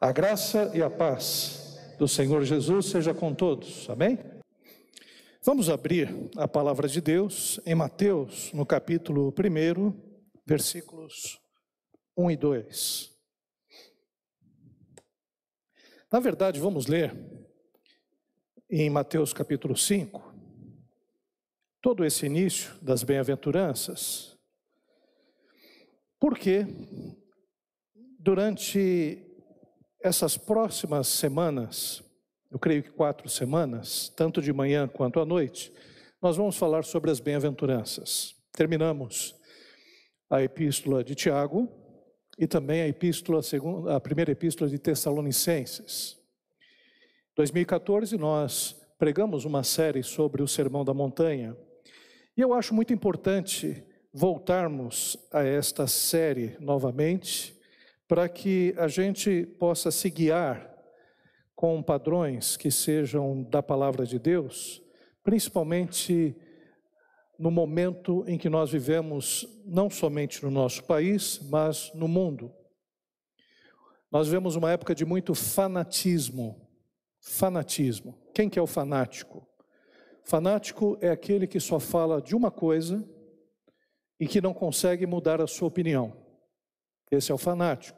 A graça e a paz do Senhor Jesus seja com todos. Amém? Vamos abrir a palavra de Deus em Mateus, no capítulo 1, versículos 1 e 2. Na verdade, vamos ler em Mateus capítulo 5, todo esse início das bem-aventuranças, porque durante essas próximas semanas, eu creio que quatro semanas, tanto de manhã quanto à noite, nós vamos falar sobre as bem-aventuranças. Terminamos a epístola de Tiago e também a epístola, a primeira epístola de Tessalonicenses. Em 2014 nós pregamos uma série sobre o Sermão da Montanha e eu acho muito importante voltarmos a esta série novamente, para que a gente possa se guiar com padrões que sejam da palavra de Deus, principalmente no momento em que nós vivemos, não somente no nosso país, mas no mundo. Nós vivemos uma época de muito fanatismo. Fanatismo. Quem que é o fanático? Fanático é aquele que só fala de uma coisa e que não consegue mudar a sua opinião. Esse é o fanático.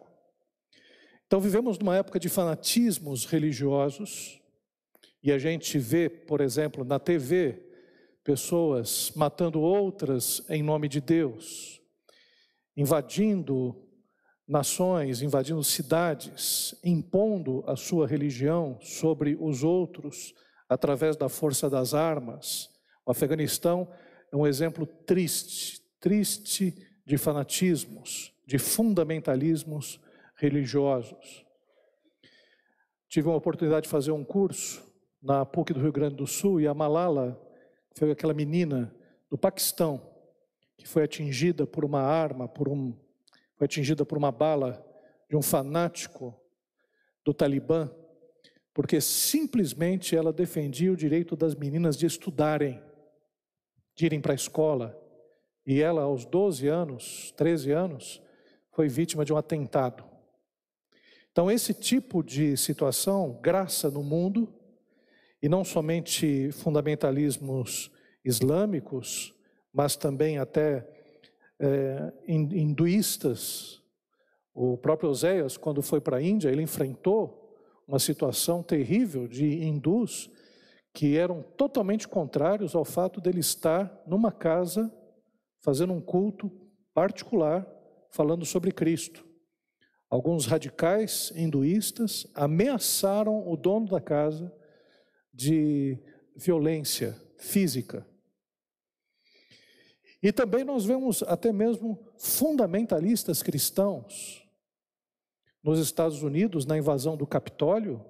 Então, vivemos numa época de fanatismos religiosos, e a gente vê, por exemplo, na TV, pessoas matando outras em nome de Deus, invadindo nações, invadindo cidades, impondo a sua religião sobre os outros através da força das armas. O Afeganistão é um exemplo triste, triste de fanatismos, de fundamentalismos religiosos. Tive uma oportunidade de fazer um curso na PUC do Rio Grande do Sul e a Malala foi aquela menina do Paquistão que foi atingida por uma arma, por um, foi atingida por uma bala de um fanático do Talibã, porque simplesmente ela defendia o direito das meninas de estudarem, de irem para a escola, e ela, aos 12 anos, 13 anos, foi vítima de um atentado. Então, esse tipo de situação, graça no mundo, e não somente fundamentalismos islâmicos, mas também até é, hinduístas. O próprio Oséias, quando foi para a Índia, ele enfrentou uma situação terrível de hindus que eram totalmente contrários ao fato dele estar numa casa fazendo um culto particular falando sobre Cristo. Alguns radicais hinduístas ameaçaram o dono da casa de violência física. E também nós vemos até mesmo fundamentalistas cristãos. Nos Estados Unidos, na invasão do Capitólio,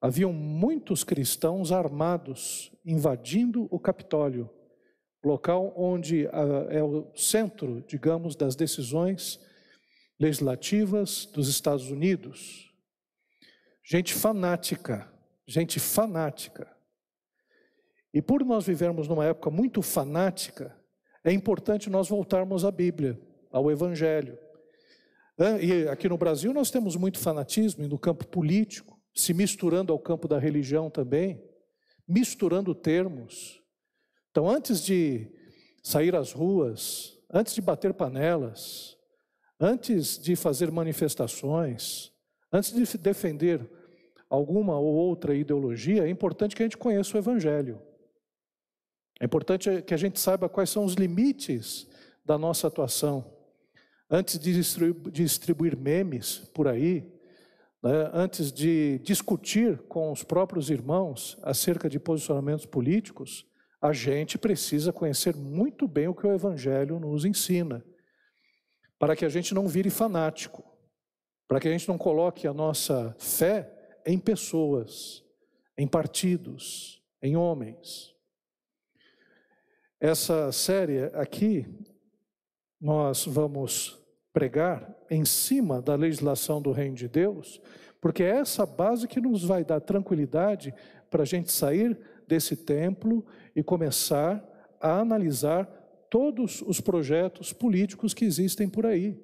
haviam muitos cristãos armados invadindo o Capitólio local onde ah, é o centro, digamos, das decisões legislativas dos Estados Unidos. Gente fanática, gente fanática. E por nós vivermos numa época muito fanática, é importante nós voltarmos à Bíblia, ao Evangelho. E aqui no Brasil nós temos muito fanatismo no campo político, se misturando ao campo da religião também, misturando termos. Então, antes de sair às ruas, antes de bater panelas, antes de fazer manifestações, antes de defender alguma ou outra ideologia, é importante que a gente conheça o Evangelho. É importante que a gente saiba quais são os limites da nossa atuação. Antes de distribuir memes por aí, né, antes de discutir com os próprios irmãos acerca de posicionamentos políticos, a gente precisa conhecer muito bem o que o Evangelho nos ensina, para que a gente não vire fanático, para que a gente não coloque a nossa fé em pessoas, em partidos, em homens. Essa série aqui, nós vamos pregar em cima da legislação do Reino de Deus, porque é essa base que nos vai dar tranquilidade para a gente sair desse templo e começar a analisar todos os projetos políticos que existem por aí.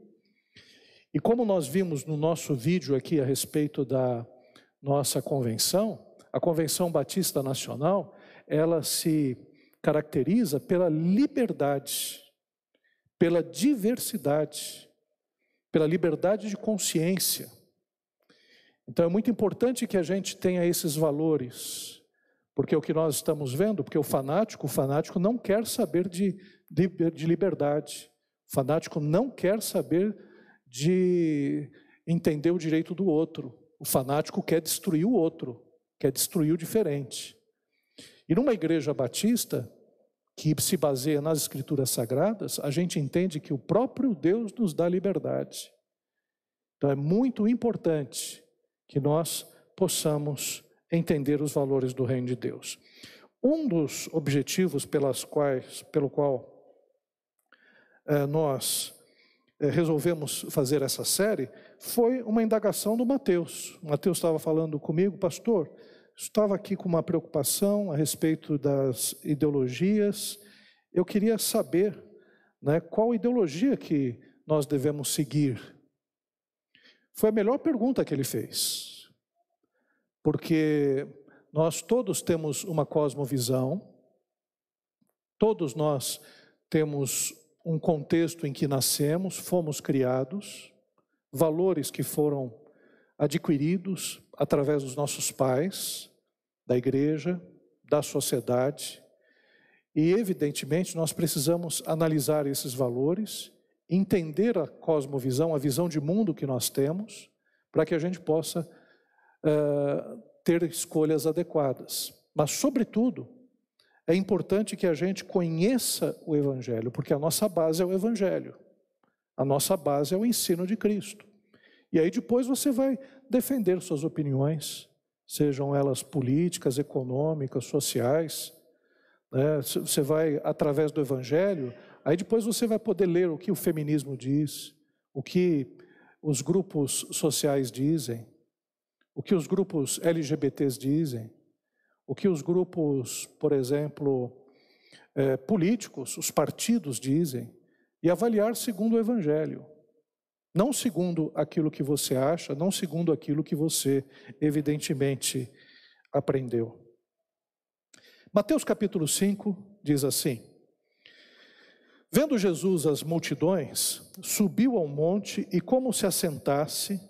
E como nós vimos no nosso vídeo aqui a respeito da nossa convenção, a Convenção Batista Nacional, ela se caracteriza pela liberdade, pela diversidade, pela liberdade de consciência. Então é muito importante que a gente tenha esses valores, porque o que nós estamos vendo, porque o fanático, o fanático não quer saber de, de, de liberdade, o fanático não quer saber de entender o direito do outro, o fanático quer destruir o outro, quer destruir o diferente. E numa igreja batista, que se baseia nas escrituras sagradas, a gente entende que o próprio Deus nos dá liberdade. Então é muito importante que nós possamos entender os valores do reino de Deus. Um dos objetivos pelas quais, pelo qual é, nós é, resolvemos fazer essa série foi uma indagação do Mateus. O Mateus estava falando comigo, pastor, estava aqui com uma preocupação a respeito das ideologias. Eu queria saber né, qual ideologia que nós devemos seguir. Foi a melhor pergunta que ele fez, porque nós todos temos uma cosmovisão, todos nós temos um contexto em que nascemos, fomos criados, valores que foram adquiridos através dos nossos pais, da igreja, da sociedade. E, evidentemente, nós precisamos analisar esses valores, entender a cosmovisão, a visão de mundo que nós temos, para que a gente possa ter escolhas adequadas. Mas, sobretudo, é importante que a gente conheça o Evangelho, porque a nossa base é o Evangelho, a nossa base é o ensino de Cristo. E aí depois você vai defender suas opiniões, sejam elas políticas, econômicas, sociais. Né? Você vai, através do Evangelho, aí depois você vai poder ler o que o feminismo diz, o que os grupos sociais dizem, o que os grupos LGBTs dizem, o que os grupos, por exemplo, é, políticos, os partidos dizem, e avaliar segundo o Evangelho. Não segundo aquilo que você acha, não segundo aquilo que você evidentemente aprendeu. Mateus capítulo 5 diz assim: Vendo Jesus as multidões, subiu ao monte e, como se assentasse,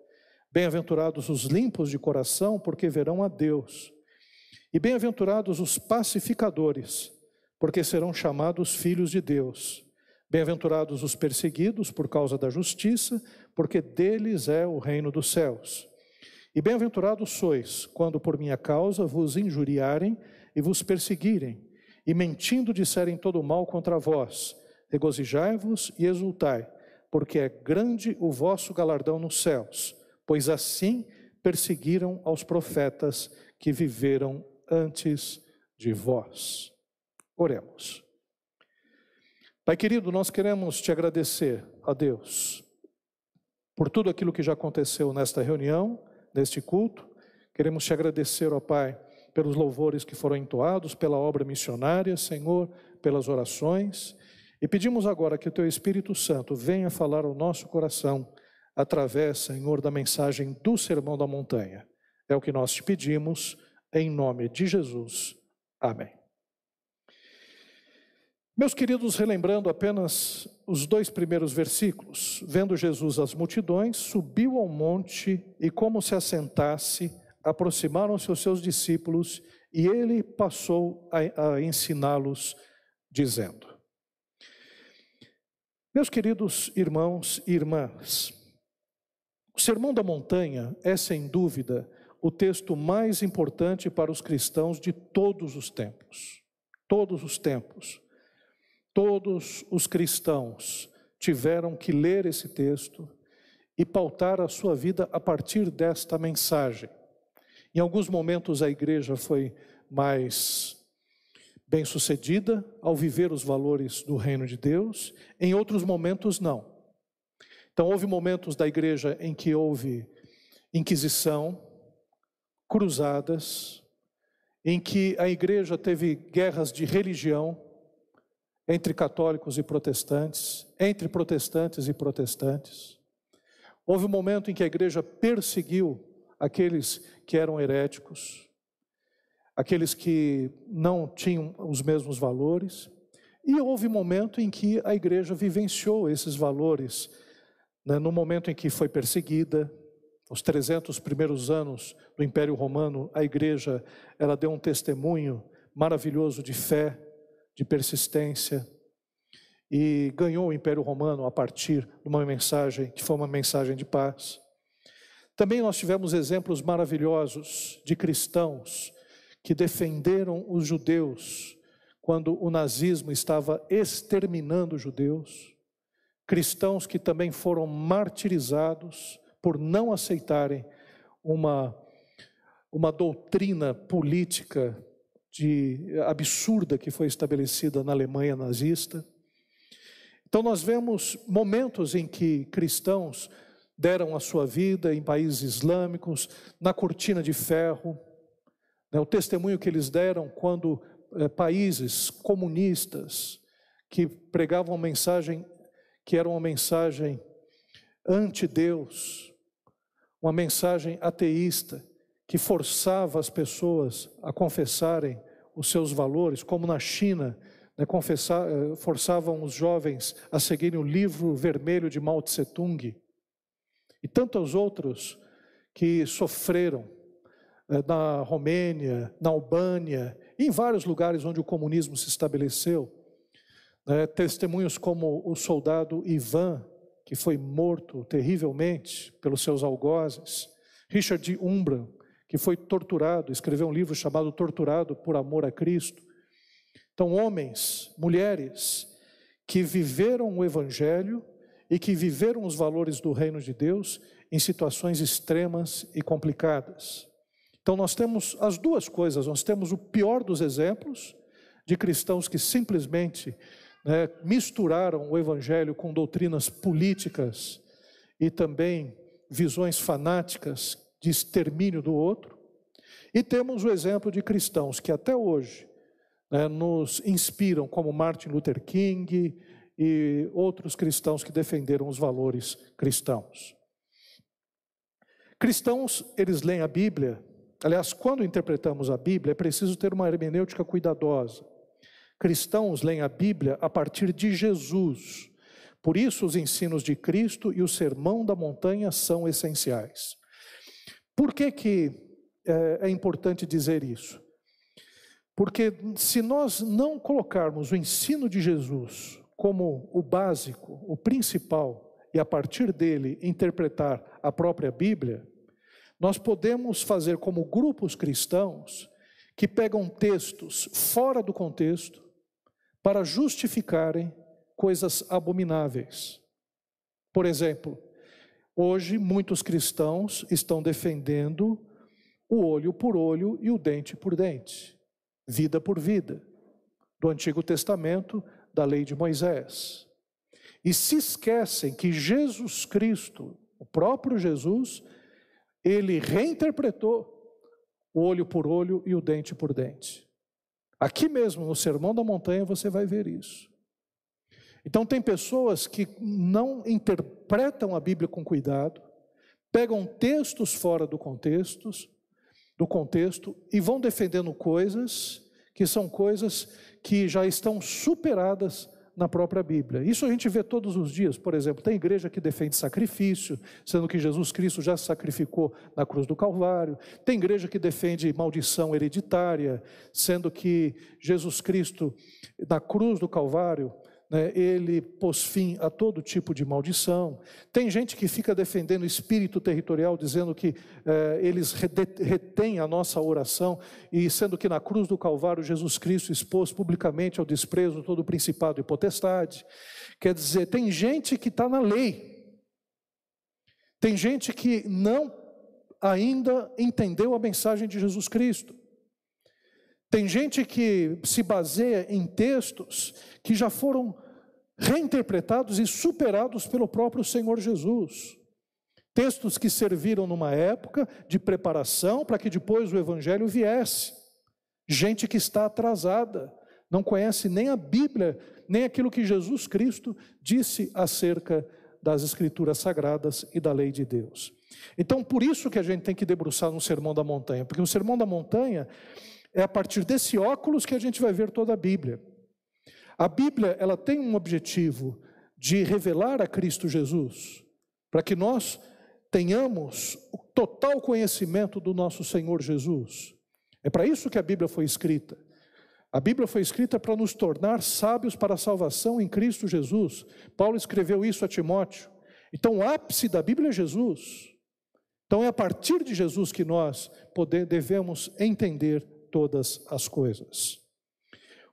Bem-aventurados os limpos de coração, porque verão a Deus. E bem-aventurados os pacificadores, porque serão chamados filhos de Deus. Bem-aventurados os perseguidos por causa da justiça, porque deles é o reino dos céus. E bem-aventurados sois, quando por minha causa vos injuriarem e vos perseguirem, e mentindo disserem todo mal contra vós. Regozijai-vos e exultai, porque é grande o vosso galardão nos céus, pois assim perseguiram aos profetas que viveram antes de vós. Oremos. Pai querido, nós queremos te agradecer a Deus por tudo aquilo que já aconteceu nesta reunião, neste culto. Queremos te agradecer, ó Pai, pelos louvores que foram entoados, pela obra missionária, Senhor, pelas orações. E pedimos agora que o Teu Espírito Santo venha falar ao nosso coração através, Senhor, da mensagem do Sermão da Montanha. É o que nós te pedimos, em nome de Jesus. Amém. Meus queridos, relembrando apenas os dois primeiros versículos, vendo Jesus as multidões, subiu ao monte e, como se assentasse, aproximaram-se os seus discípulos e ele passou a, a ensiná-los, dizendo: Meus queridos irmãos e irmãs, o Sermão da Montanha é, sem dúvida, o texto mais importante para os cristãos de todos os tempos. Todos os tempos. Todos os cristãos tiveram que ler esse texto e pautar a sua vida a partir desta mensagem. Em alguns momentos a igreja foi mais bem-sucedida ao viver os valores do reino de Deus, em outros momentos não. Então houve momentos da igreja em que houve inquisição, cruzadas, em que a igreja teve guerras de religião entre católicos e protestantes, entre protestantes e protestantes. Houve um momento em que a igreja perseguiu aqueles que eram heréticos, aqueles que não tinham os mesmos valores, e houve um momento em que a igreja vivenciou esses valores, né, no momento em que foi perseguida, os 300 primeiros anos do Império Romano, a igreja, ela deu um testemunho maravilhoso de fé, de persistência, e ganhou o Império Romano a partir de uma mensagem que foi uma mensagem de paz. Também nós tivemos exemplos maravilhosos de cristãos que defenderam os judeus quando o nazismo estava exterminando os judeus, cristãos que também foram martirizados por não aceitarem uma, uma doutrina política de, absurda que foi estabelecida na Alemanha nazista. Então, nós vemos momentos em que cristãos deram a sua vida em países islâmicos, na cortina de ferro, né, o testemunho que eles deram quando é, países comunistas que pregavam mensagem que era uma mensagem anti-Deus, uma mensagem ateísta, que forçava as pessoas a confessarem os seus valores, como na China, né, confessar, eh, forçavam os jovens a seguirem o livro vermelho de Mao Tse Tung, e tantos outros que sofreram eh, na Romênia, na Albânia, em vários lugares onde o comunismo se estabeleceu. Né, testemunhos como o soldado Ivan, que foi morto terrivelmente pelos seus algozes, Richard Umbra, que foi torturado, escreveu um livro chamado Torturado por Amor a Cristo. Então, homens, mulheres que viveram o Evangelho e que viveram os valores do reino de Deus em situações extremas e complicadas. Então, nós temos as duas coisas: nós temos o pior dos exemplos de cristãos que simplesmente né, misturaram o evangelho com doutrinas políticas e também visões fanáticas de extermínio do outro. E temos o exemplo de cristãos que até hoje né, nos inspiram, como Martin Luther King e outros cristãos que defenderam os valores cristãos. Cristãos, eles leem a Bíblia. Aliás, quando interpretamos a Bíblia, é preciso ter uma hermenêutica cuidadosa. Cristãos leem a Bíblia a partir de Jesus. Por isso, os ensinos de Cristo e o sermão da montanha são essenciais. Por que, que é, é importante dizer isso? Porque se nós não colocarmos o ensino de Jesus como o básico, o principal, e a partir dele interpretar a própria Bíblia, nós podemos fazer como grupos cristãos que pegam textos fora do contexto para justificarem coisas abomináveis. Por exemplo, hoje muitos cristãos estão defendendo o olho por olho e o dente por dente, vida por vida, do Antigo Testamento, da lei de Moisés. E se esquecem que Jesus Cristo, o próprio Jesus, ele reinterpretou o olho por olho e o dente por dente. Aqui mesmo, no Sermão da Montanha, você vai ver isso. Então, tem pessoas que não interpretam a Bíblia com cuidado, pegam textos fora do contexto, do contexto e vão defendendo coisas que são coisas que já estão superadas na própria Bíblia. Isso a gente vê todos os dias. Por exemplo, tem igreja que defende sacrifício, sendo que Jesus Cristo já sacrificou na cruz do Calvário. Tem igreja que defende maldição hereditária, sendo que Jesus Cristo, na cruz do Calvário, né, ele pôs fim a todo tipo de maldição. Tem gente que fica defendendo o espírito territorial, dizendo que eh, eles retêm a nossa oração, e sendo que na cruz do Calvário Jesus Cristo expôs publicamente ao desprezo todo o principado e potestade. Quer dizer, tem gente que está na lei, Tem gente que não ainda entendeu a mensagem de Jesus Cristo. Tem gente que se baseia em textos que já foram reinterpretados e superados pelo próprio Senhor Jesus. Textos que serviram numa época de preparação para que depois o Evangelho viesse. Gente que está atrasada, não conhece nem a Bíblia, nem aquilo que Jesus Cristo disse acerca das Escrituras Sagradas e da lei de Deus. Então, por isso que a gente tem que debruçar no Sermão da Montanha, porque o Sermão da Montanha é a partir desse óculos que a gente vai ver toda a Bíblia. A Bíblia, ela tem um objetivo de revelar a Cristo Jesus, para que nós tenhamos o total conhecimento do nosso Senhor Jesus. É para isso que a Bíblia foi escrita. A Bíblia foi escrita para nos tornar sábios para a salvação em Cristo Jesus. Paulo escreveu isso a Timóteo. Então, o ápice da Bíblia é Jesus. Então, é a partir de Jesus que nós poder, devemos entender todas as coisas.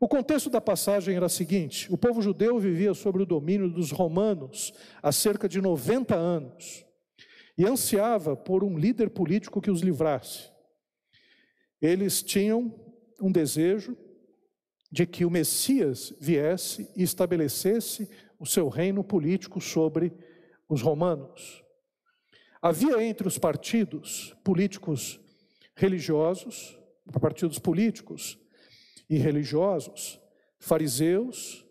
O contexto da passagem era o seguinte: o povo judeu vivia sob o domínio dos romanos há cerca de 90 anos e ansiava por um líder político que os livrasse. Eles tinham um desejo de que o Messias viesse e estabelecesse o seu reino político sobre os romanos. Havia entre os partidos políticos religiosos, partidos políticos e religiosos, fariseus,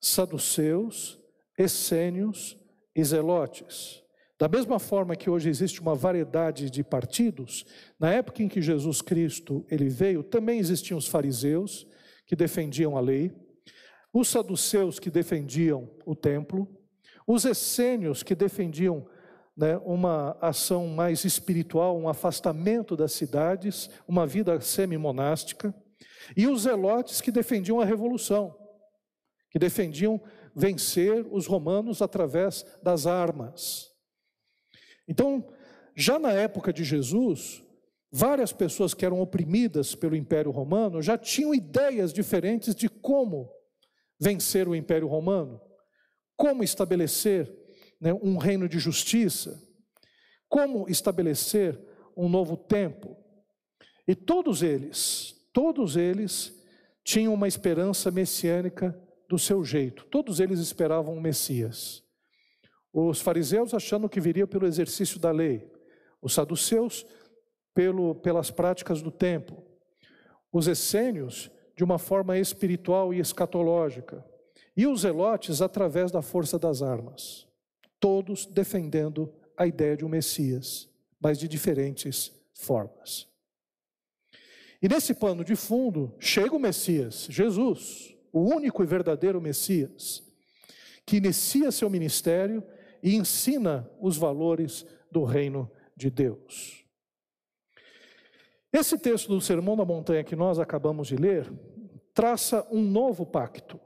saduceus, essênios e zelotes. Da mesma forma que hoje existe uma variedade de partidos, na época em que Jesus Cristo ele veio, também existiam os fariseus, que defendiam a lei, os saduceus que defendiam o templo, os essênios que defendiam né, uma ação mais espiritual, um afastamento das cidades, uma vida semi-monástica, e os zelotes que defendiam a revolução, que defendiam vencer os romanos através das armas. Então, já na época de Jesus, Várias pessoas que eram oprimidas pelo Império Romano já tinham ideias diferentes de como vencer o Império Romano, como estabelecer né, um reino de justiça, como estabelecer um novo tempo. E todos eles, todos eles tinham uma esperança messiânica do seu jeito, todos eles esperavam um Messias. Os fariseus achando que viria pelo exercício da lei, os saduceus pelo, pelas práticas do tempo. Os essênios, de uma forma espiritual e escatológica. E os zelotes, através da força das armas. Todos defendendo a ideia de um Messias, mas de diferentes formas. E nesse pano de fundo, chega o Messias, Jesus, o único e verdadeiro Messias, que inicia seu ministério e ensina os valores do reino de Deus. Esse texto do Sermão da Montanha que nós acabamos de ler traça um novo pacto.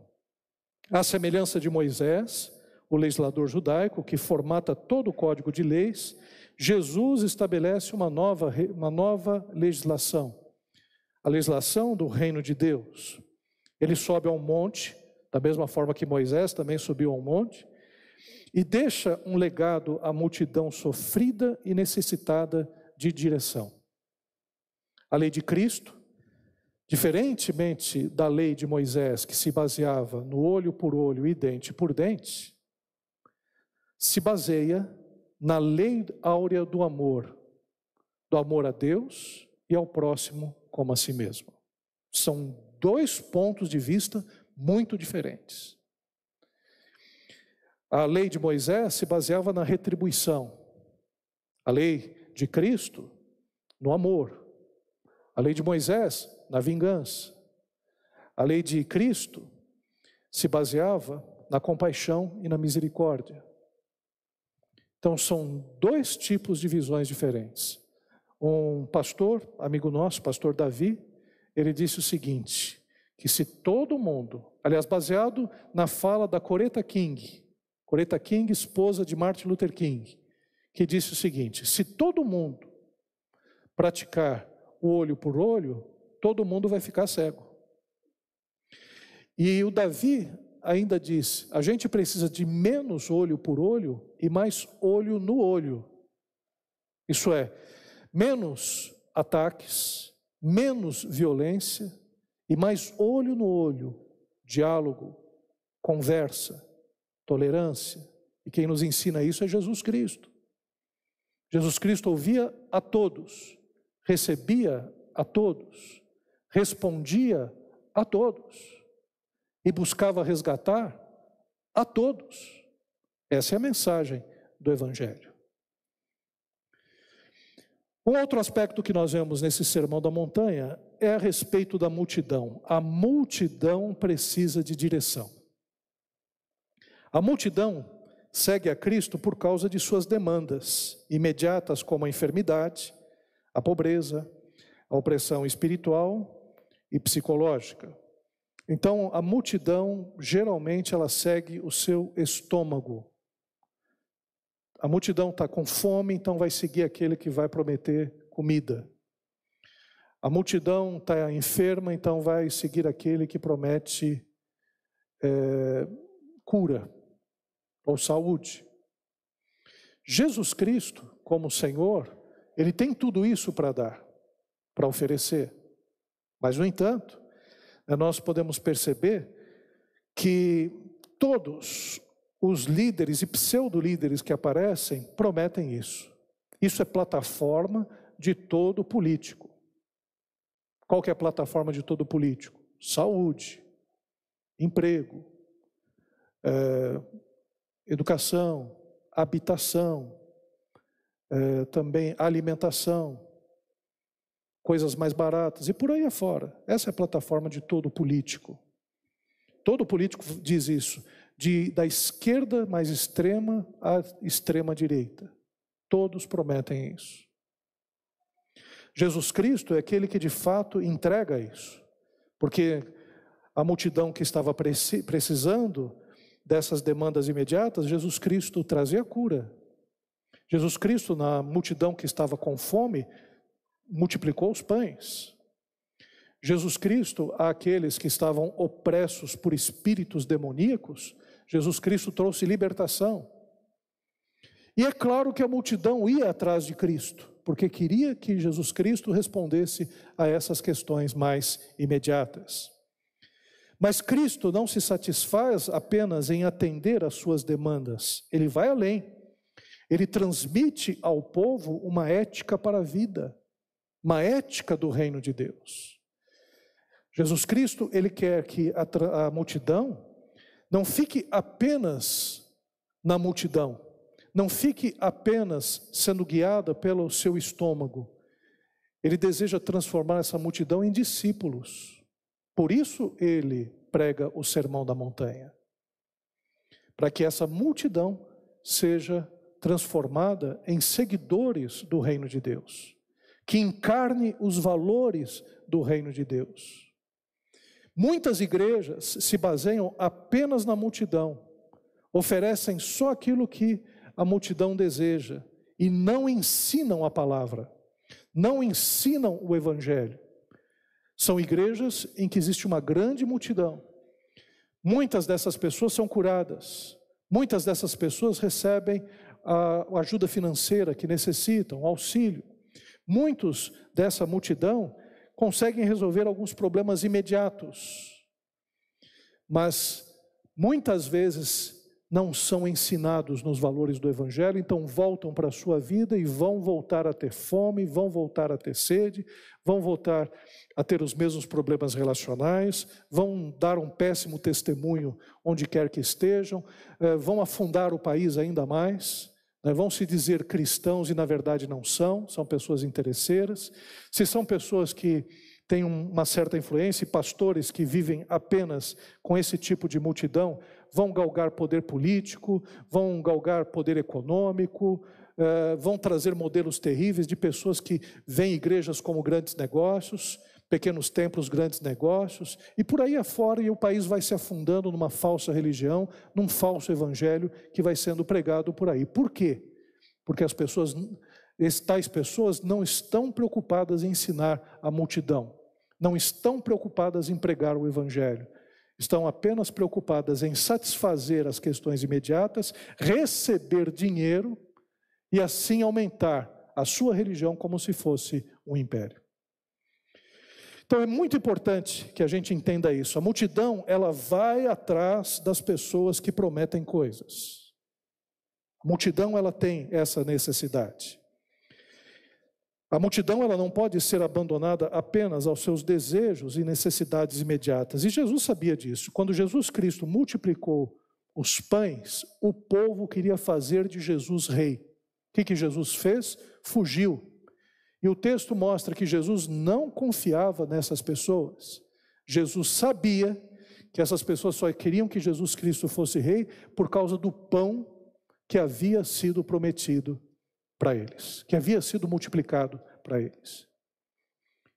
À semelhança de Moisés, o legislador judaico que formata todo o código de leis, Jesus estabelece uma nova, uma nova legislação, a legislação do reino de Deus. Ele sobe ao monte, da mesma forma que Moisés também subiu ao monte, e deixa um legado à multidão sofrida e necessitada de direção. A lei de Cristo, diferentemente da lei de Moisés, que se baseava no olho por olho e dente por dente, se baseia na lei áurea do amor, do amor a Deus e ao próximo como a si mesmo. São dois pontos de vista muito diferentes. A lei de Moisés se baseava na retribuição, a lei de Cristo no amor, a lei de Moisés, na vingança. A lei de Cristo se baseava na compaixão e na misericórdia. Então, são dois tipos de visões diferentes. Um pastor, amigo nosso, pastor Davi, ele disse o seguinte: que se todo mundo, aliás, baseado na fala da Coretta King, Coretta King, esposa de Martin Luther King, que disse o seguinte: se todo mundo praticar o olho por olho, todo mundo vai ficar cego. E o Davi ainda diz: a gente precisa de menos olho por olho e mais olho no olho Isso é, menos ataques, menos violência e mais olho no olho, diálogo, conversa, tolerância. E quem nos ensina isso é Jesus Cristo. Jesus Cristo ouvia a todos, recebia a todos, respondia a todos e buscava resgatar a todos. Essa é a mensagem do Evangelho. Um outro aspecto que nós vemos nesse sermão da montanha é a respeito da multidão. A multidão precisa de direção. A multidão segue a Cristo por causa de suas demandas imediatas, como a enfermidade, a pobreza, a opressão espiritual e psicológica. Então, a multidão, geralmente, ela segue o seu estômago. A multidão está com fome, então vai seguir aquele que vai prometer comida. A multidão está enferma, então vai seguir aquele que promete é, cura ou saúde. Jesus Cristo, como Senhor, ele tem tudo isso para dar, para oferecer. Mas, no entanto, né, nós podemos perceber que todos os líderes e pseudo-líderes que aparecem prometem isso. Isso é plataforma de todo político. Qual que é a plataforma de todo político? Saúde, emprego, é, educação, habitação, é, também alimentação, coisas mais baratas e por aí afora. Essa é a plataforma de todo político. Todo político diz isso, de, da esquerda mais extrema à extrema direita. Todos prometem isso. Jesus Cristo é aquele que de fato entrega isso, porque a multidão que estava precisando dessas demandas imediatas, Jesus Cristo trazia cura. Jesus Cristo, na multidão que estava com fome, multiplicou os pães. Jesus Cristo, àqueles que estavam opressos por espíritos demoníacos, Jesus Cristo trouxe libertação. E é claro que a multidão ia atrás de Cristo, porque queria que Jesus Cristo respondesse a essas questões mais imediatas. Mas Cristo não se satisfaz apenas em atender às suas demandas, ele vai além. Ele transmite ao povo uma ética para a vida, uma ética do reino de Deus. Jesus Cristo, ele quer que a, a multidão não fique apenas na multidão, não fique apenas sendo guiada pelo seu estômago. Ele deseja transformar essa multidão em discípulos. Por isso ele prega o sermão da montanha. Para que essa multidão seja transformada em seguidores do reino de Deus, que encarne os valores do reino de Deus. Muitas igrejas se baseiam apenas na multidão, oferecem só aquilo que a multidão deseja e não ensinam a palavra, não ensinam o evangelho. São igrejas em que existe uma grande multidão. Muitas dessas pessoas são curadas, muitas dessas pessoas recebem a ajuda financeira que necessitam, auxílio. Muitos dessa multidão conseguem resolver alguns problemas imediatos, mas muitas vezes não são ensinados nos valores do Evangelho, então voltam para a sua vida e vão voltar a ter fome, vão voltar a ter sede, vão voltar a ter os mesmos problemas relacionais, vão dar um péssimo testemunho onde quer que estejam, eh, vão afundar o país ainda mais. Né, vão se dizer cristãos e na verdade não são, são pessoas interesseiras. Se são pessoas que têm uma certa influência e pastores que vivem apenas com esse tipo de multidão, vão galgar poder político, vão galgar poder econômico, eh, vão trazer modelos terríveis de pessoas que veem igrejas como grandes negócios, pequenos templos, grandes negócios, e por aí afora, e o país vai se afundando numa falsa religião, num falso evangelho que vai sendo pregado por aí. Por quê? Porque as pessoas, tais pessoas não estão preocupadas em ensinar a multidão, não estão preocupadas em pregar o evangelho, estão apenas preocupadas em satisfazer as questões imediatas, receber dinheiro e assim aumentar a sua religião como se fosse um império. Então é muito importante que a gente entenda isso. A multidão, ela vai atrás das pessoas que prometem coisas. A multidão, ela tem essa necessidade. A multidão, ela não pode ser abandonada apenas aos seus desejos e necessidades imediatas. E Jesus sabia disso. Quando Jesus Cristo multiplicou os pães, o povo queria fazer de Jesus rei. O que, que Jesus fez? Fugiu. E o texto mostra que Jesus não confiava nessas pessoas. Jesus sabia que essas pessoas só queriam que Jesus Cristo fosse rei por causa do pão que havia sido prometido para eles, que havia sido multiplicado para eles.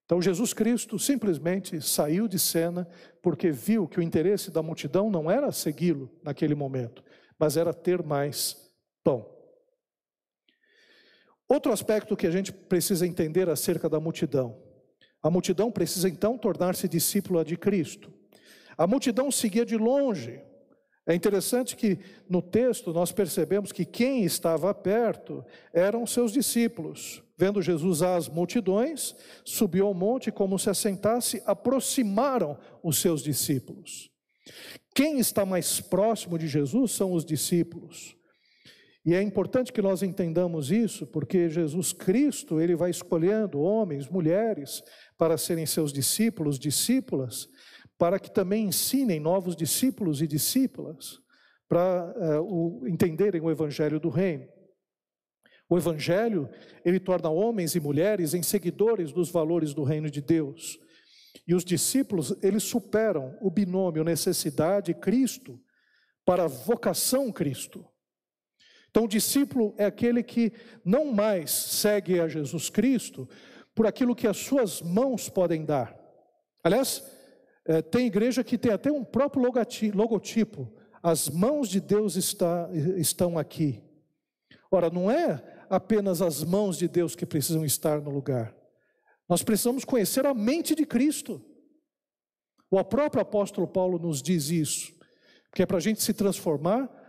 Então Jesus Cristo simplesmente saiu de cena porque viu que o interesse da multidão não era segui-lo naquele momento, mas era ter mais pão. Outro aspecto que a gente precisa entender acerca da multidão. A multidão precisa então tornar-se discípula de Cristo. A multidão seguia de longe. É interessante que no texto nós percebemos que quem estava perto eram seus discípulos. Vendo Jesus as multidões, subiu ao monte como se assentasse, aproximaram os seus discípulos. Quem está mais próximo de Jesus são os discípulos. E é importante que nós entendamos isso, porque Jesus Cristo, ele vai escolhendo homens, mulheres, para serem seus discípulos, discípulas, para que também ensinem novos discípulos e discípulas para uh, entenderem o evangelho do reino. O evangelho, ele torna homens e mulheres em seguidores dos valores do reino de Deus. E os discípulos, eles superam o binômio necessidade Cristo para vocação Cristo. Então, o discípulo é aquele que não mais segue a Jesus Cristo por aquilo que as suas mãos podem dar. Aliás, é, tem igreja que tem até um próprio logotipo. As mãos de Deus está, estão aqui. Ora, não é apenas as mãos de Deus que precisam estar no lugar. Nós precisamos conhecer a mente de Cristo. O próprio apóstolo Paulo nos diz isso, que é para a gente se transformar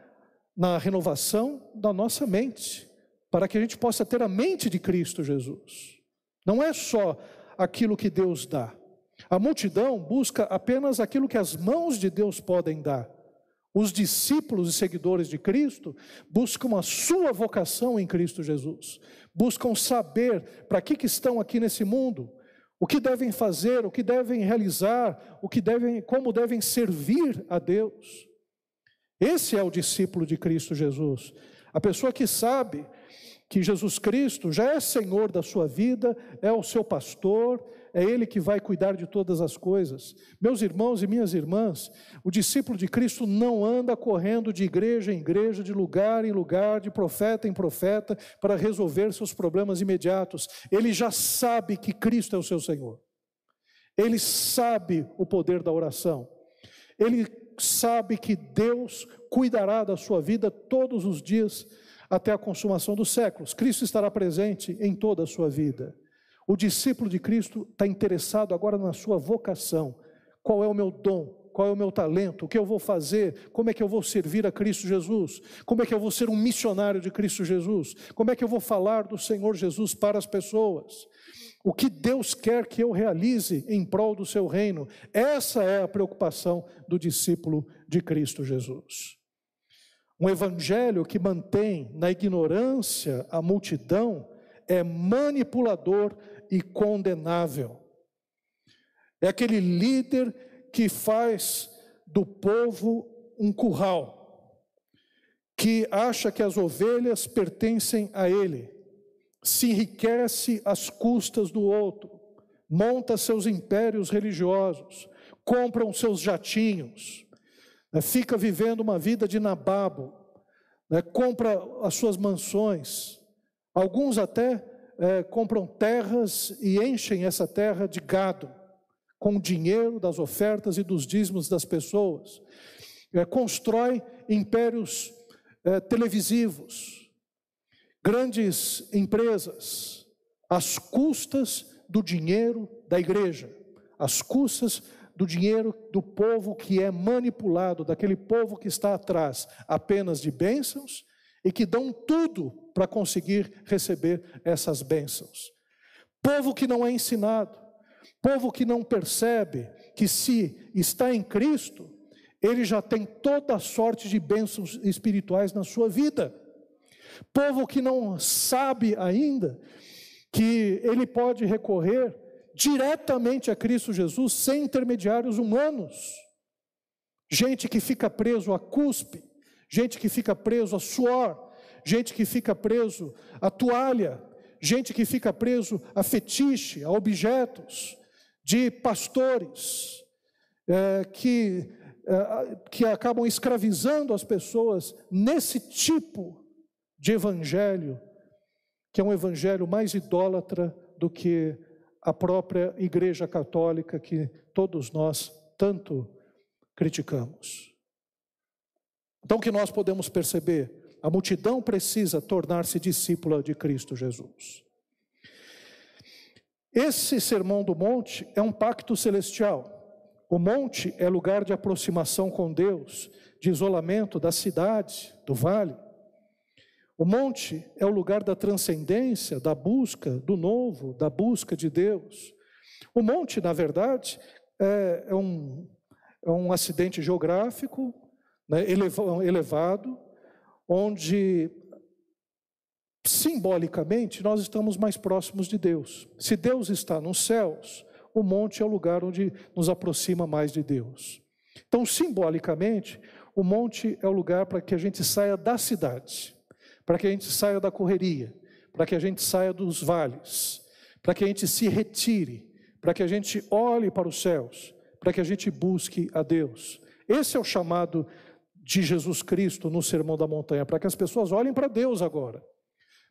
na renovação da nossa mente, para que a gente possa ter a mente de Cristo Jesus. Não é só aquilo que Deus dá. A multidão busca apenas aquilo que as mãos de Deus podem dar. Os discípulos e seguidores de Cristo buscam a sua vocação em Cristo Jesus. Buscam saber para que, que estão aqui nesse mundo, o que devem fazer, o que devem realizar, o que devem, como devem servir a Deus. Esse é o discípulo de Cristo Jesus. A pessoa que sabe que Jesus Cristo já é Senhor da sua vida, é o seu pastor, é Ele que vai cuidar de todas as coisas. Meus irmãos e minhas irmãs, o discípulo de Cristo não anda correndo de igreja em igreja, de lugar em lugar, de profeta em profeta, para resolver seus problemas imediatos. Ele já sabe que Cristo é o seu Senhor. Ele sabe o poder da oração. Ele sabe que Deus cuidará da sua vida todos os dias até a consumação dos séculos. Cristo estará presente em toda a sua vida. O discípulo de Cristo está interessado agora na sua vocação. Qual é o meu dom? Qual é o meu talento? O que eu vou fazer? Como é que eu vou servir a Cristo Jesus? Como é que eu vou ser um missionário de Cristo Jesus? Como é que eu vou falar do Senhor Jesus para as pessoas? O que Deus quer que eu realize em prol do seu reino. Essa é a preocupação do discípulo de Cristo Jesus. Um evangelho que mantém na ignorância a multidão é manipulador e condenável. É aquele líder que faz do povo um curral, que acha que as ovelhas pertencem a ele se enriquece às custas do outro, monta seus impérios religiosos, compram seus jatinhos, né, fica vivendo uma vida de nababo, né, compra as suas mansões, alguns até é, compram terras e enchem essa terra de gado, com o dinheiro das ofertas e dos dízimos das pessoas, é, constrói impérios é, televisivos, grandes empresas, às custas do dinheiro da igreja, às custas do dinheiro do povo que é manipulado, daquele povo que está atrás apenas de bênçãos e que dão tudo para conseguir receber essas bênçãos. Povo que não é ensinado, povo que não percebe que se está em Cristo, ele já tem toda a sorte de bênçãos espirituais na sua vida. Povo que não sabe ainda que ele pode recorrer diretamente a Cristo Jesus sem intermediários humanos. Gente que fica preso a cuspe, gente que fica preso a suor, gente que fica preso a toalha, gente que fica preso a fetiche, a objetos, de pastores é, que, é, que acabam escravizando as pessoas nesse tipo de evangelho, que é um evangelho mais idólatra do que a própria Igreja Católica que todos nós tanto criticamos. Então, o que nós podemos perceber? A multidão precisa tornar-se discípula de Cristo Jesus. Esse sermão do monte é um pacto celestial. O monte é lugar de aproximação com Deus, de isolamento da cidade, do vale. O monte é o lugar da transcendência, da busca do novo, da busca de Deus. O monte, na verdade, é, é um, é um acidente geográfico né, elevado, onde simbolicamente nós estamos mais próximos de Deus. Se Deus está nos céus, o monte é o lugar onde nos aproxima mais de Deus. Então, simbolicamente, o monte é o lugar para que a gente saia da cidade para que a gente saia da correria, para que a gente saia dos vales, para que a gente se retire, para que a gente olhe para os céus, para que a gente busque a Deus. Esse é o chamado de Jesus Cristo no Sermão da Montanha, para que as pessoas olhem para Deus agora,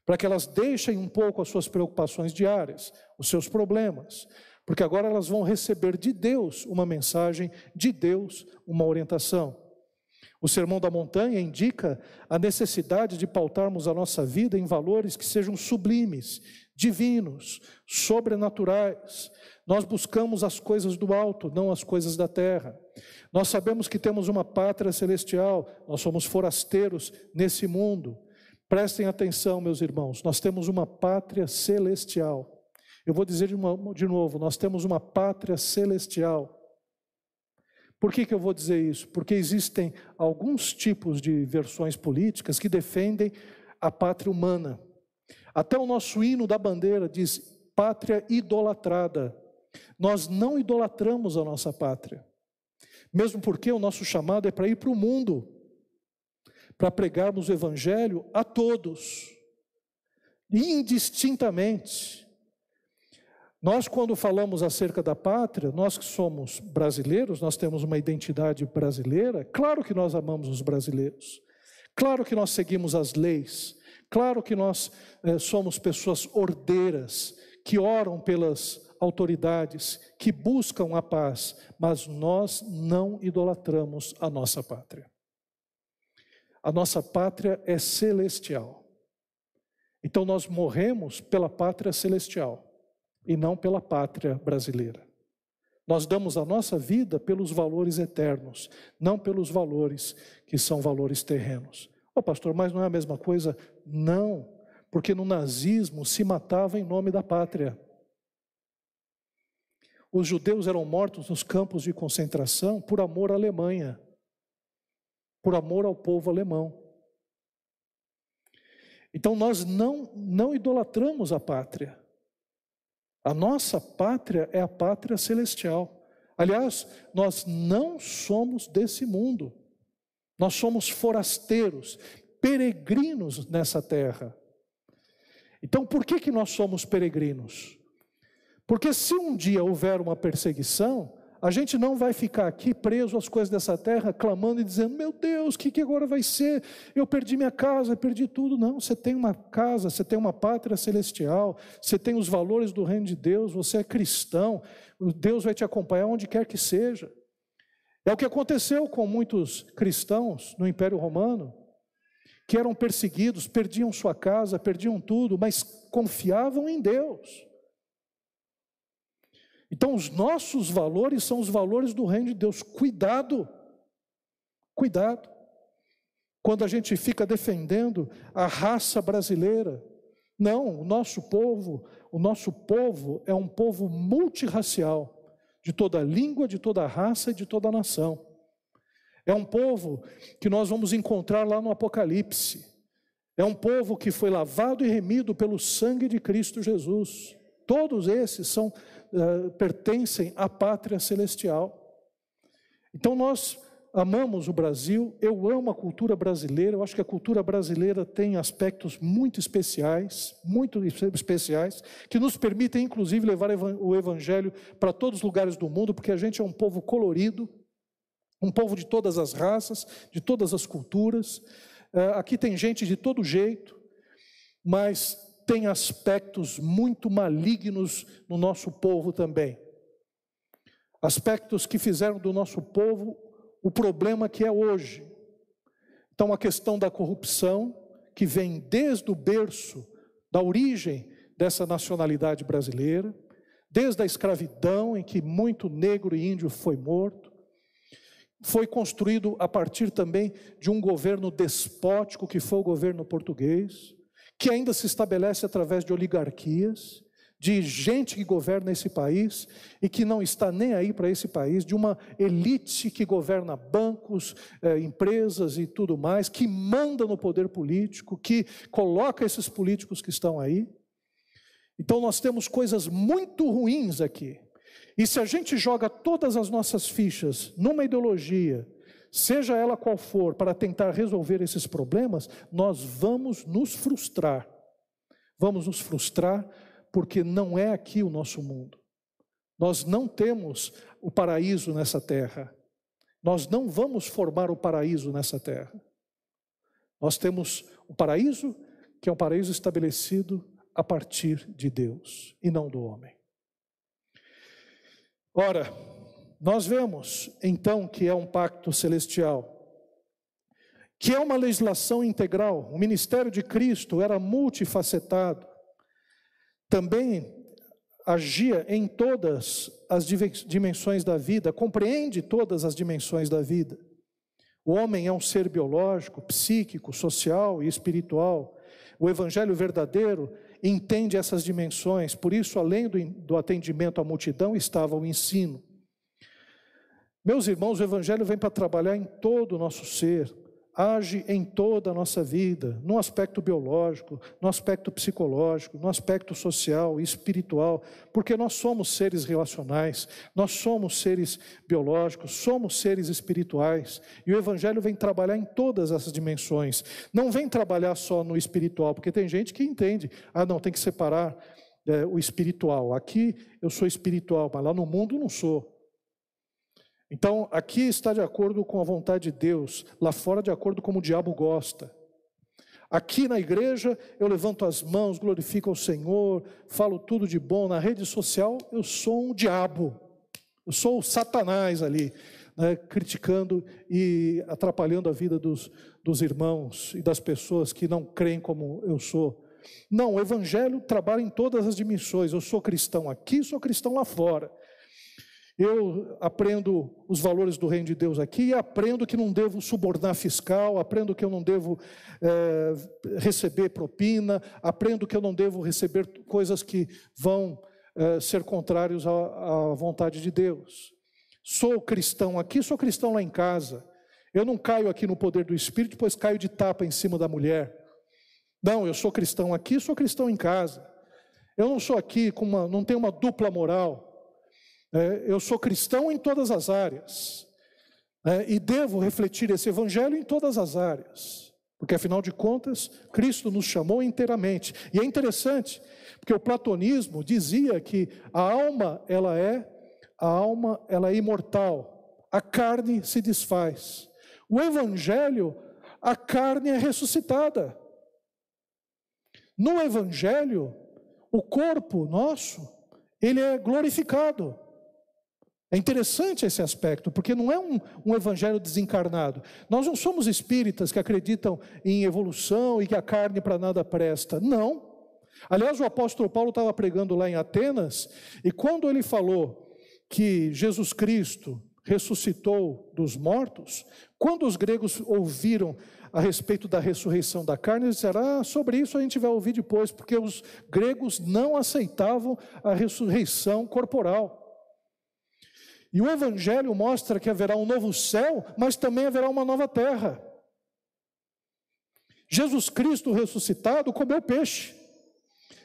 para que elas deixem um pouco as suas preocupações diárias, os seus problemas, porque agora elas vão receber de Deus uma mensagem, de Deus uma orientação. O Sermão da Montanha indica a necessidade de pautarmos a nossa vida em valores que sejam sublimes, divinos, sobrenaturais. Nós buscamos as coisas do alto, não as coisas da terra. Nós sabemos que temos uma pátria celestial, nós somos forasteiros nesse mundo. Prestem atenção, meus irmãos, nós temos uma pátria celestial. Eu vou dizer de, novo: nós temos uma pátria celestial. Por que, que eu vou dizer isso? Porque existem alguns tipos de versões políticas que defendem a pátria humana. Até o nosso hino da bandeira diz pátria idolatrada. Nós não idolatramos a nossa pátria, mesmo porque o nosso chamado é para ir para o mundo, para pregarmos o evangelho a todos, indistintamente. Nós, quando falamos acerca da pátria, nós que somos brasileiros, nós temos uma identidade brasileira, claro que nós amamos os brasileiros, claro que nós seguimos as leis, claro que nós eh, somos pessoas ordeiras, que oram pelas autoridades, que buscam a paz, mas nós não idolatramos a nossa pátria. A nossa pátria é celestial. Então nós morremos pela pátria celestial e não pela pátria brasileira. Nós damos a nossa vida pelos valores eternos, não pelos valores que são valores terrenos. Ô oh, pastor, mas não é a mesma coisa? Não, porque no nazismo se matava em nome da pátria. Os judeus eram mortos nos campos de concentração por amor à Alemanha, por amor ao povo alemão. Então nós não, não idolatramos a pátria. A nossa pátria é a pátria celestial. Aliás, nós não somos desse mundo. Nós somos forasteiros, peregrinos nessa terra. Então, por que, que nós somos peregrinos? Porque se um dia houver uma perseguição, a gente não vai ficar aqui preso às coisas dessa terra, clamando e dizendo: Meu Deus, o que, que agora vai ser? Eu perdi minha casa, perdi tudo. Não, você tem uma casa, você tem uma pátria celestial, você tem os valores do reino de Deus, você é cristão, Deus vai te acompanhar onde quer que seja. É o que aconteceu com muitos cristãos no Império Romano, que eram perseguidos, perdiam sua casa, perdiam tudo, mas confiavam em Deus. Então, os nossos valores são os valores do reino de Deus. Cuidado, cuidado. quando a gente fica defendendo a raça brasileira. Não, o nosso povo, o nosso povo é um povo multirracial, de toda língua, de toda raça e de toda nação. É um povo que nós vamos encontrar lá no Apocalipse. É um povo que foi lavado e remido pelo sangue de Cristo Jesus. Todos esses são uh, pertencem à pátria celestial. Então nós amamos o Brasil, eu amo a cultura brasileira, eu acho que a cultura brasileira tem aspectos muito especiais, muito especiais, que nos permitem inclusive levar o evangelho para todos os lugares do mundo, porque a gente é um povo colorido, um povo de todas as raças, de todas as culturas. Eh, aqui tem gente de todo jeito, mas tem aspectos muito malignos no nosso povo também. Aspectos que fizeram do nosso povo o problema que é hoje. Então, a questão da corrupção, que vem desde o berço, da origem dessa nacionalidade brasileira, desde a escravidão, em que muito negro e índio foi morto, foi construído a partir também de um governo despótico, que foi o governo português, que ainda se estabelece através de oligarquias, de gente que governa esse país e que não está nem aí para esse país, de uma elite que governa bancos, eh, empresas e tudo mais, que manda no poder político, que coloca esses políticos que estão aí. Então nós temos coisas muito ruins aqui. E se a gente joga todas as nossas fichas numa ideologia, seja ela qual for, para tentar resolver esses problemas, nós vamos nos frustrar. Vamos nos frustrar porque não é aqui o nosso mundo. Nós não temos o paraíso nessa terra. Nós não vamos formar o paraíso nessa terra. Nós temos o paraíso, que é um paraíso estabelecido a partir de Deus e não do homem. Ora, nós vemos então que é um pacto celestial, que é uma legislação integral. O ministério de Cristo era multifacetado, também agia em todas as dimensões da vida, compreende todas as dimensões da vida. O homem é um ser biológico, psíquico, social e espiritual. O evangelho verdadeiro entende essas dimensões, por isso, além do, atendimento à multidão, estava o ensino. Meus irmãos, o Evangelho vem para trabalhar em todo o nosso ser, age em toda a nossa vida, no aspecto biológico, no aspecto psicológico, no aspecto social e espiritual, porque nós somos seres relacionais, nós somos seres biológicos, somos seres espirituais, e o Evangelho vem trabalhar em todas essas dimensões, não vem trabalhar só no espiritual, porque tem gente que entende, ah, não, tem que separar é, o espiritual, aqui eu sou espiritual, mas lá no mundo não sou. Então, aqui está de acordo com a vontade de Deus, lá fora, de acordo com o diabo gosta. Aqui na igreja, eu levanto as mãos, glorifico ao Senhor, falo tudo de bom. Na rede social, eu sou um diabo, eu sou o Satanás ali, né, criticando e atrapalhando a vida dos, dos irmãos e das pessoas que não creem como eu sou. Não, o Evangelho trabalha em todas as dimensões. Eu sou cristão aqui, sou cristão lá fora. Eu aprendo os valores do reino de Deus aqui e aprendo que não devo subornar fiscal, aprendo que eu não devo é, receber propina, aprendo que eu não devo receber coisas que vão é, ser contrários à, à vontade de Deus. Sou cristão aqui, sou cristão lá em casa. Eu não caio aqui no poder do Espírito, pois caio de tapa em cima da mulher. Não, eu sou cristão aqui, sou cristão em casa. Eu não sou aqui com uma, não tenho uma dupla moral. É, eu sou cristão em todas as áreas. É, e devo refletir esse evangelho em todas as áreas. Porque afinal de contas, Cristo nos chamou inteiramente. E é interessante, porque o platonismo dizia que a alma, ela é a alma, ela é imortal. A carne se desfaz. O evangelho, a carne é ressuscitada. No evangelho, o corpo nosso, ele é glorificado. É interessante esse aspecto, porque não é um, um, evangelho desencarnado. Nós não somos espíritas que acreditam em evolução e que a carne para nada presta. Não. Aliás, o apóstolo Paulo estava pregando lá em Atenas, e quando ele falou que Jesus Cristo ressuscitou dos mortos, quando os gregos ouviram a respeito da ressurreição da carne, eles disseram: ah, sobre isso a gente vai ouvir depois, porque os gregos não aceitavam a ressurreição corporal. E o Evangelho mostra que haverá um novo céu, mas também haverá uma nova terra. Jesus Cristo ressuscitado comeu peixe.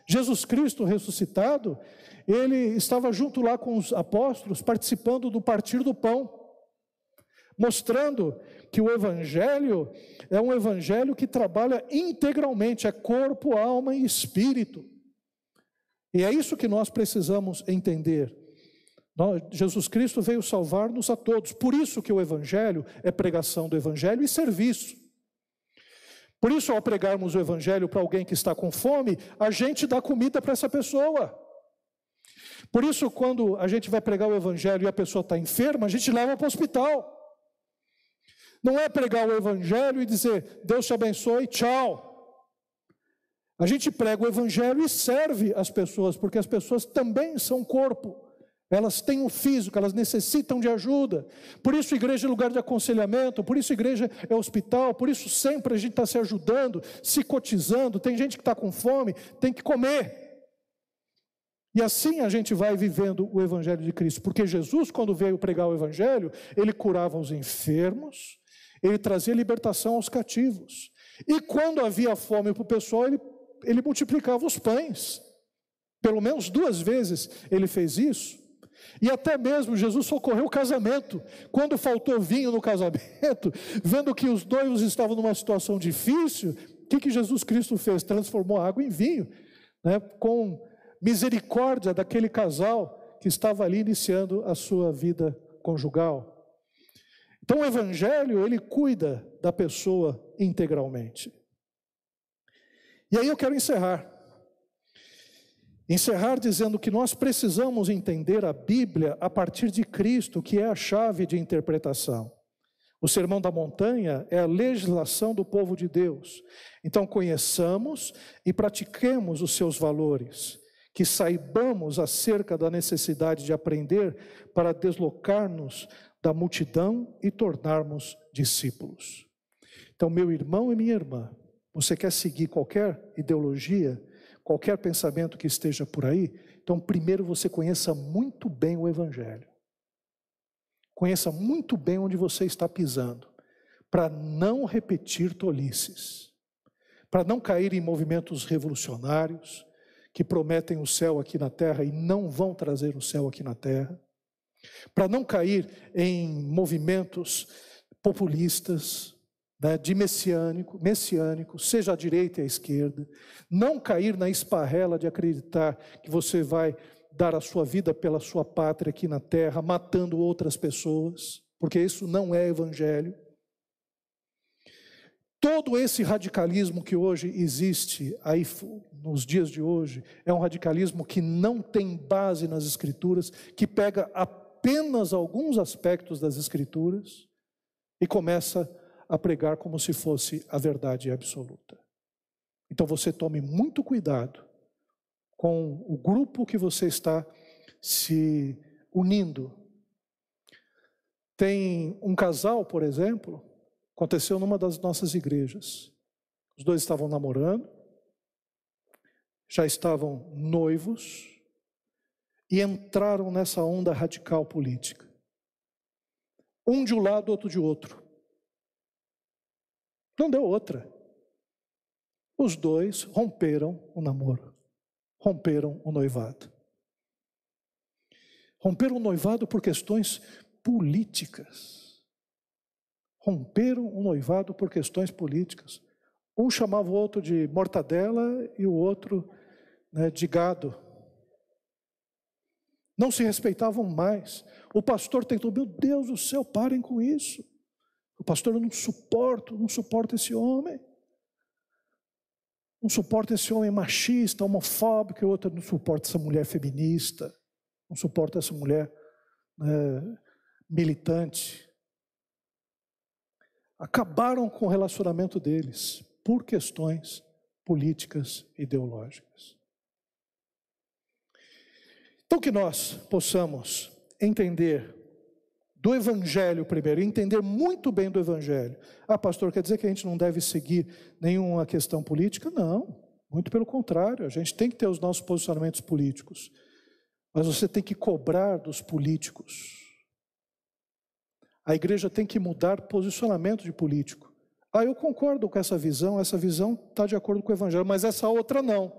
Jesus Cristo ressuscitado, ele estava junto lá com os apóstolos, participando do partir do pão, mostrando que o Evangelho é um Evangelho que trabalha integralmente, é corpo, alma e espírito. E é isso que nós precisamos entender. Jesus Cristo veio salvar-nos a todos. Por isso que o evangelho é pregação do evangelho e serviço. Por isso, ao pregarmos o evangelho para alguém que está com fome, a gente dá comida para essa pessoa. Por isso, quando a gente vai pregar o evangelho e a pessoa está enferma, a gente leva para o hospital. Não é pregar o evangelho e dizer, Deus te abençoe, tchau. A gente prega o evangelho e serve as pessoas, porque as pessoas também são corpo. Elas têm um físico, elas necessitam de ajuda. Por isso, igreja é lugar de aconselhamento, por isso, igreja é hospital, por isso, sempre a gente está se ajudando, se cotizando. Tem gente que está com fome, tem que comer. E assim a gente vai vivendo o Evangelho de Cristo, porque Jesus, quando veio pregar o Evangelho, ele curava os enfermos, ele trazia libertação aos cativos. E quando havia fome para o pessoal, ele, ele multiplicava os pães. Pelo menos duas vezes ele fez isso. E até mesmo Jesus socorreu o casamento. Quando faltou vinho no casamento, vendo que os noivos estavam numa situação difícil, o que, que Jesus Cristo fez? Transformou a água em vinho, né? com misericórdia daquele casal que estava ali iniciando a sua vida conjugal. Então o evangelho, ele cuida da pessoa integralmente. E aí eu quero encerrar. Encerrar dizendo que nós precisamos entender a Bíblia a partir de Cristo, que é a chave de interpretação. O Sermão da Montanha é a legislação do povo de Deus. Então, conheçamos e pratiquemos os seus valores, que saibamos acerca da necessidade de aprender para deslocar-nos da multidão e tornarmos discípulos. Então, meu irmão e minha irmã, você quer seguir qualquer ideologia, qualquer pensamento que esteja por aí, então primeiro você conheça muito bem o Evangelho. Conheça muito bem onde você está pisando, para não repetir tolices, para não cair em movimentos revolucionários que prometem o céu aqui na terra e não vão trazer o céu aqui na terra, para não cair em movimentos populistas, de messiânico, messiânico, seja à direita e à esquerda, não cair na esparrela de acreditar que você vai dar a sua vida pela sua pátria aqui na terra, matando outras pessoas, porque isso não é evangelho. Todo esse radicalismo que hoje existe aí nos dias de hoje é um radicalismo que não tem base nas escrituras, que pega apenas alguns aspectos das escrituras e começa a a pregar como se fosse a verdade absoluta. Então você tome muito cuidado com o grupo que você está se unindo. Tem um casal, por exemplo, aconteceu numa das nossas igrejas. Os dois estavam namorando, já estavam noivos e entraram nessa onda radical política. Um de um lado, outro de outro. Não deu outra. Os dois romperam o namoro, romperam o noivado. Romperam o noivado por questões políticas. Romperam o noivado por questões políticas. Um chamava o outro de mortadela e o outro né, de gado. Não se respeitavam mais. O pastor tentou, meu Deus do céu, parem com isso. Pastor, eu não suporto, não suporto esse homem. Não suporta esse homem machista, homofóbico, e outro não suporta essa mulher feminista, não suporta essa mulher né, militante. Acabaram com o relacionamento deles por questões políticas ideológicas. Então, que nós possamos entender do Evangelho primeiro, entender muito bem do Evangelho. Ah, pastor, quer dizer que a gente não deve seguir nenhuma questão política? Não, muito pelo contrário, a gente tem que ter os nossos posicionamentos políticos, mas você tem que cobrar dos políticos. A igreja tem que mudar posicionamento de político. Ah, eu concordo com essa visão, essa visão está de acordo com o Evangelho, mas essa outra não.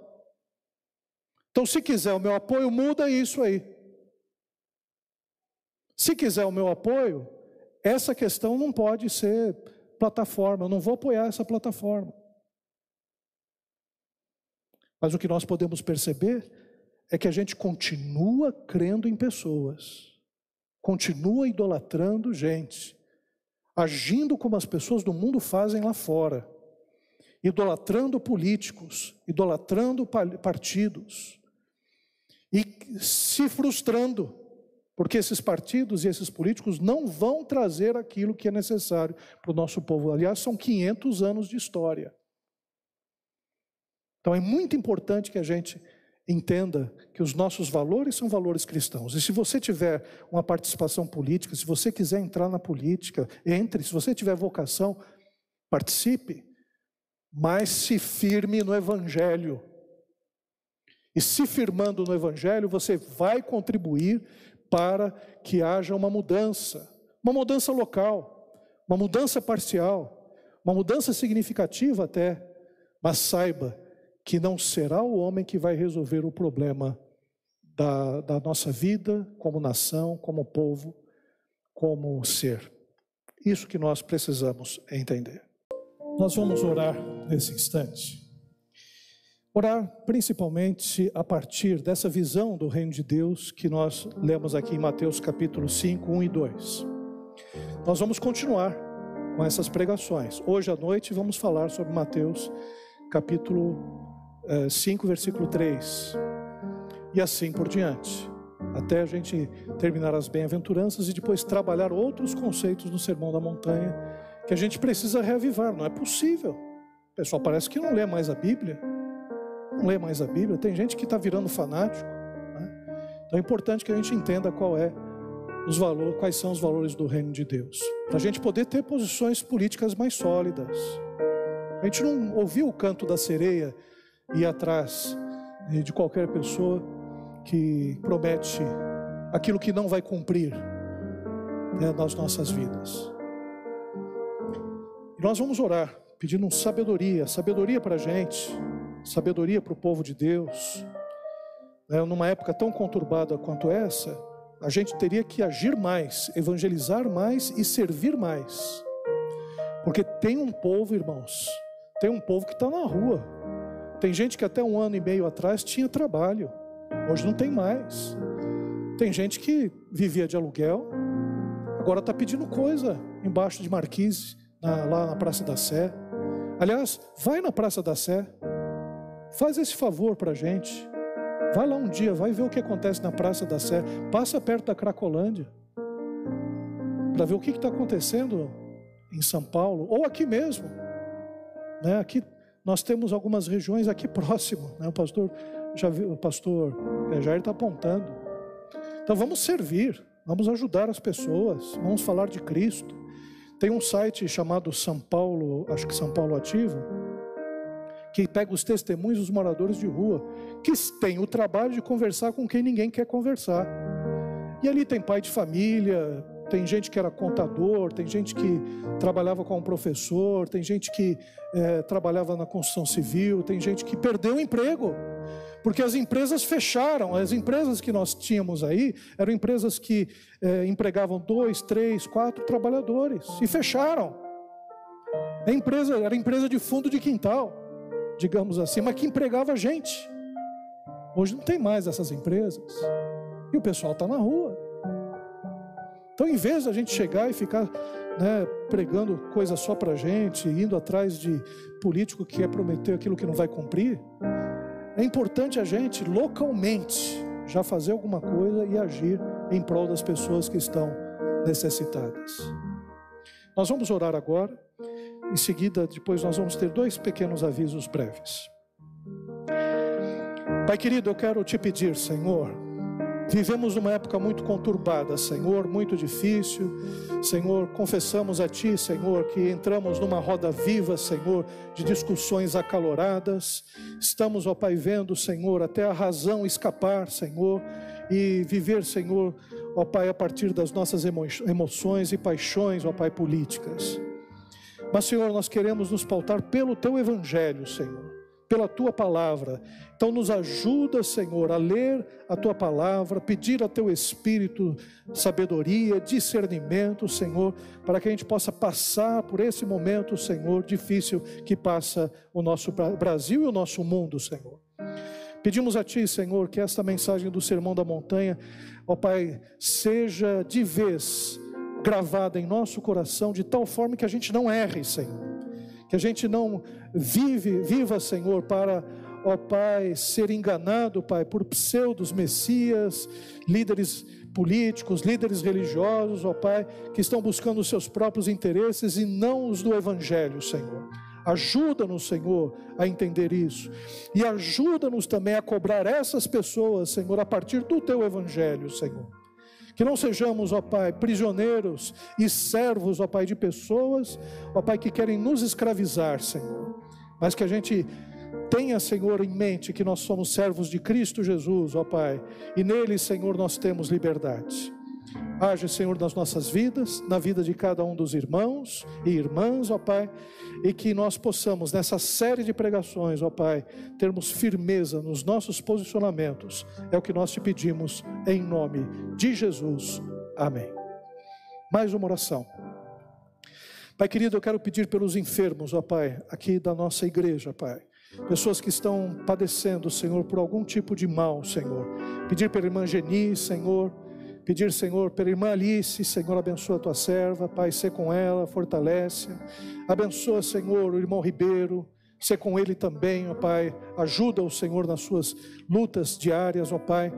Então, se quiser o meu apoio, muda isso aí. Se quiser o meu apoio, essa questão não pode ser plataforma, eu não vou apoiar essa plataforma. Mas o que nós podemos perceber é que a gente continua crendo em pessoas, continua idolatrando gente, agindo como as pessoas do mundo fazem lá fora, idolatrando políticos, idolatrando partidos e se frustrando porque esses partidos e esses políticos não vão trazer aquilo que é necessário para o nosso povo. Aliás, são 500 anos de história. Então é muito importante que a gente entenda que os nossos valores são valores cristãos. E se você tiver uma participação política, se você quiser entrar na política, entre. Se você tiver vocação, participe. Mas se firme no Evangelho. E se firmando no Evangelho, você vai contribuir para que haja uma mudança, uma mudança local, uma mudança parcial, uma mudança significativa até, mas saiba que não será o homem que vai resolver o problema da, da nossa vida como nação, como povo, como ser. Isso que nós precisamos entender. Nós vamos orar nesse instante. Orar principalmente a partir dessa visão do reino de Deus que nós lemos aqui em Mateus capítulo 5, 1 e 2. Nós vamos continuar com essas pregações. Hoje à noite vamos falar sobre Mateus capítulo 5, eh, versículo 3. E assim por diante. Até a gente terminar as bem-aventuranças e depois trabalhar outros conceitos no Sermão da Montanha que a gente precisa reavivar. Não é possível. O pessoal parece que não lê mais a Bíblia não lê mais a Bíblia, tem gente que está virando fanático. Né? Então é importante que a gente entenda qual é os valores, quais são os valores do reino de Deus, para a gente poder ter posições políticas mais sólidas. A gente não ouviu o canto da sereia e atrás de qualquer pessoa que promete aquilo que não vai cumprir né, nas nossas vidas. E nós vamos orar, pedindo sabedoria, sabedoria para a gente, sabedoria para o povo de Deus. Né? Numa época tão conturbada quanto essa, a gente teria que agir mais, evangelizar mais e servir mais. Porque tem um povo, irmãos, tem um povo que está na rua. Tem gente que até um ano e meio atrás tinha trabalho, hoje não tem mais. Tem gente que vivia de aluguel, agora está pedindo coisa embaixo de marquise, na, lá na Praça da Sé. Aliás, vai na Praça da Sé, Faz esse favor para a gente. Vai lá um dia, vai ver o que acontece na Praça da Sé. Passa perto da Cracolândia. Para ver o que está acontecendo em São Paulo, ou aqui mesmo. Né? Aqui nós temos algumas regiões aqui próximo. Né? O pastor já viu, o pastor é, Jair está apontando. Então vamos servir, vamos ajudar as pessoas, vamos falar de Cristo. Tem um site chamado São Paulo, acho que São Paulo Ativo que pega os testemunhos dos moradores de rua, que têm o trabalho de conversar com quem ninguém quer conversar. E ali tem pai de família, tem gente que era contador, tem gente que trabalhava como professor, tem gente que é, trabalhava na construção civil, tem gente que perdeu o emprego, porque as empresas fecharam. As empresas que nós tínhamos aí eram empresas que é, empregavam dois, três, quatro trabalhadores e fecharam. A empresa era empresa de fundo de quintal digamos assim, mas que empregava gente. Hoje não tem mais essas empresas. E o pessoal está na rua. Então, em vez de a gente chegar e ficar né, pregando coisa só para gente, indo atrás de político que quer prometer aquilo que não vai cumprir, é importante a gente localmente já fazer alguma coisa e agir em prol das pessoas que estão necessitadas. Nós vamos orar agora. Em seguida, depois nós vamos ter dois pequenos avisos breves. Pai querido, eu quero te pedir, Senhor, Vivemos uma época muito conturbada, Senhor, muito difícil. Senhor, confessamos a Ti, Senhor, que entramos numa roda viva, Senhor, de discussões acaloradas. Estamos, ó Pai, vendo, Senhor, até a razão escapar, Senhor, e viver, Senhor, ó Pai, a partir das nossas emoções e paixões, ó Pai, políticas. Mas, Senhor, nós queremos nos pautar pelo Teu Evangelho, Senhor pela tua palavra. Então, nos ajuda, Senhor, a ler a tua palavra, pedir a teu espírito sabedoria, discernimento, Senhor, para que a gente possa passar por esse momento, Senhor, difícil que passa o nosso Brasil e o nosso mundo, Senhor. Pedimos a Ti, Senhor, que esta mensagem do Sermão da Montanha, ó Pai, seja de vez gravada em nosso coração, de tal forma que a gente não erre, Senhor que a gente não vive, viva, Senhor, para, ó Pai, ser enganado, Pai, por pseudos messias, líderes políticos, líderes religiosos, ó Pai, que estão buscando os seus próprios interesses e não os do Evangelho, Senhor. Ajuda-nos, Senhor, a entender isso. E ajuda-nos também a cobrar essas pessoas, Senhor, a partir do teu evangelho, Senhor. Que não sejamos, ó Pai, prisioneiros e servos, ó Pai, de pessoas, ó Pai, que querem nos escravizar, Senhor. Mas que a gente tenha, Senhor, em mente que nós somos servos de Cristo Jesus, ó Pai, e nele, Senhor, nós temos liberdade. Age, Senhor, nas nossas vidas, na vida de cada um dos irmãos e irmãs, ó Pai, e que nós possamos, nessa série de pregações, ó Pai, termos firmeza nos nossos posicionamentos. É o que nós te pedimos, em nome de Jesus. Amém. Mais uma oração. Pai querido, eu quero pedir pelos enfermos, ó Pai, aqui da nossa igreja, Pai. Pessoas que estão padecendo, Senhor, por algum tipo de mal, Senhor. Pedir pela irmã Geni, Senhor Pedir, Senhor, pela irmã Alice, Senhor, abençoa a tua serva, Pai, ser com ela, fortalece. Abençoa, Senhor, o irmão Ribeiro, ser com ele também, ó Pai. Ajuda o Senhor nas suas lutas diárias, ó Pai.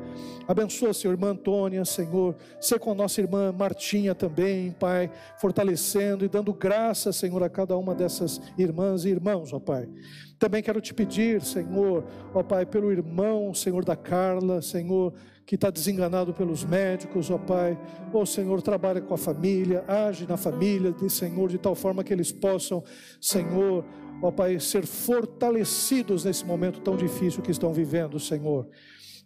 Abençoa, Senhor, irmã Antônia, Senhor. Ser com a nossa irmã Martinha também, Pai, fortalecendo e dando graça, Senhor, a cada uma dessas irmãs e irmãos, ó Pai. Também quero te pedir, Senhor, ó Pai, pelo irmão, Senhor da Carla, Senhor, que está desenganado pelos médicos, ó Pai. Ó Senhor, trabalha com a família, age na família, de Senhor, de tal forma que eles possam, Senhor, ó Pai, ser fortalecidos nesse momento tão difícil que estão vivendo, Senhor.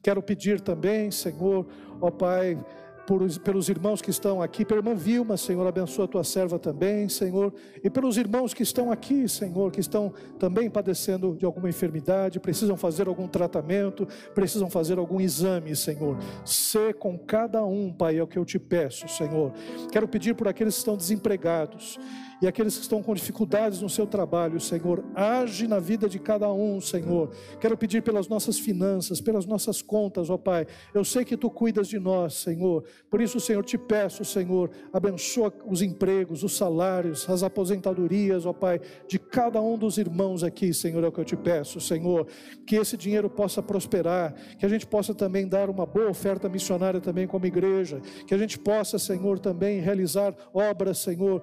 Quero pedir também, Senhor, ó Pai, por, pelos irmãos que estão aqui, pela irmã Vilma, Senhor, abençoa a tua serva também, Senhor, e pelos irmãos que estão aqui, Senhor, que estão também padecendo de alguma enfermidade, precisam fazer algum tratamento, precisam fazer algum exame, Senhor. Sê com cada um, Pai, é o que eu te peço, Senhor. Quero pedir por aqueles que estão desempregados e aqueles que estão com dificuldades no seu trabalho, Senhor, age na vida de cada um, Senhor. Quero pedir pelas nossas finanças, pelas nossas contas, ó Pai. Eu sei que tu cuidas de nós, Senhor. Por isso, Senhor, te peço, Senhor, abençoa os empregos, os salários, as aposentadorias, ó Pai, de cada um dos irmãos aqui, Senhor, é o que eu te peço, Senhor. Que esse dinheiro possa prosperar, que a gente possa também dar uma boa oferta missionária também como igreja, que a gente possa, Senhor, também realizar obras, Senhor,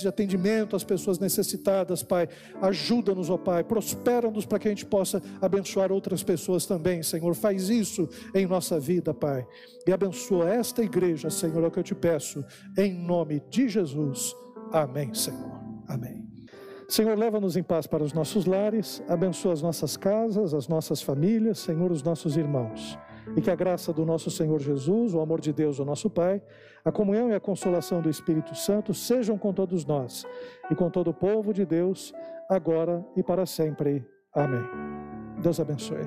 de atendimento às pessoas necessitadas, Pai. Ajuda-nos, ó Pai, prospera-nos para que a gente possa abençoar outras pessoas também, Senhor. Faz isso em nossa vida, Pai. E abençoa esta igreja, Senhor, é o que eu te peço, em nome de Jesus. Amém, Senhor. Amém. Senhor, leva-nos em paz para os nossos lares, abençoa as nossas casas, as nossas famílias, Senhor, os nossos irmãos. E que a graça do nosso Senhor Jesus, o amor de Deus, o nosso Pai, a comunhão e a consolação do Espírito Santo sejam com todos nós e com todo o povo de Deus, agora e para sempre. Amém. Deus abençoe.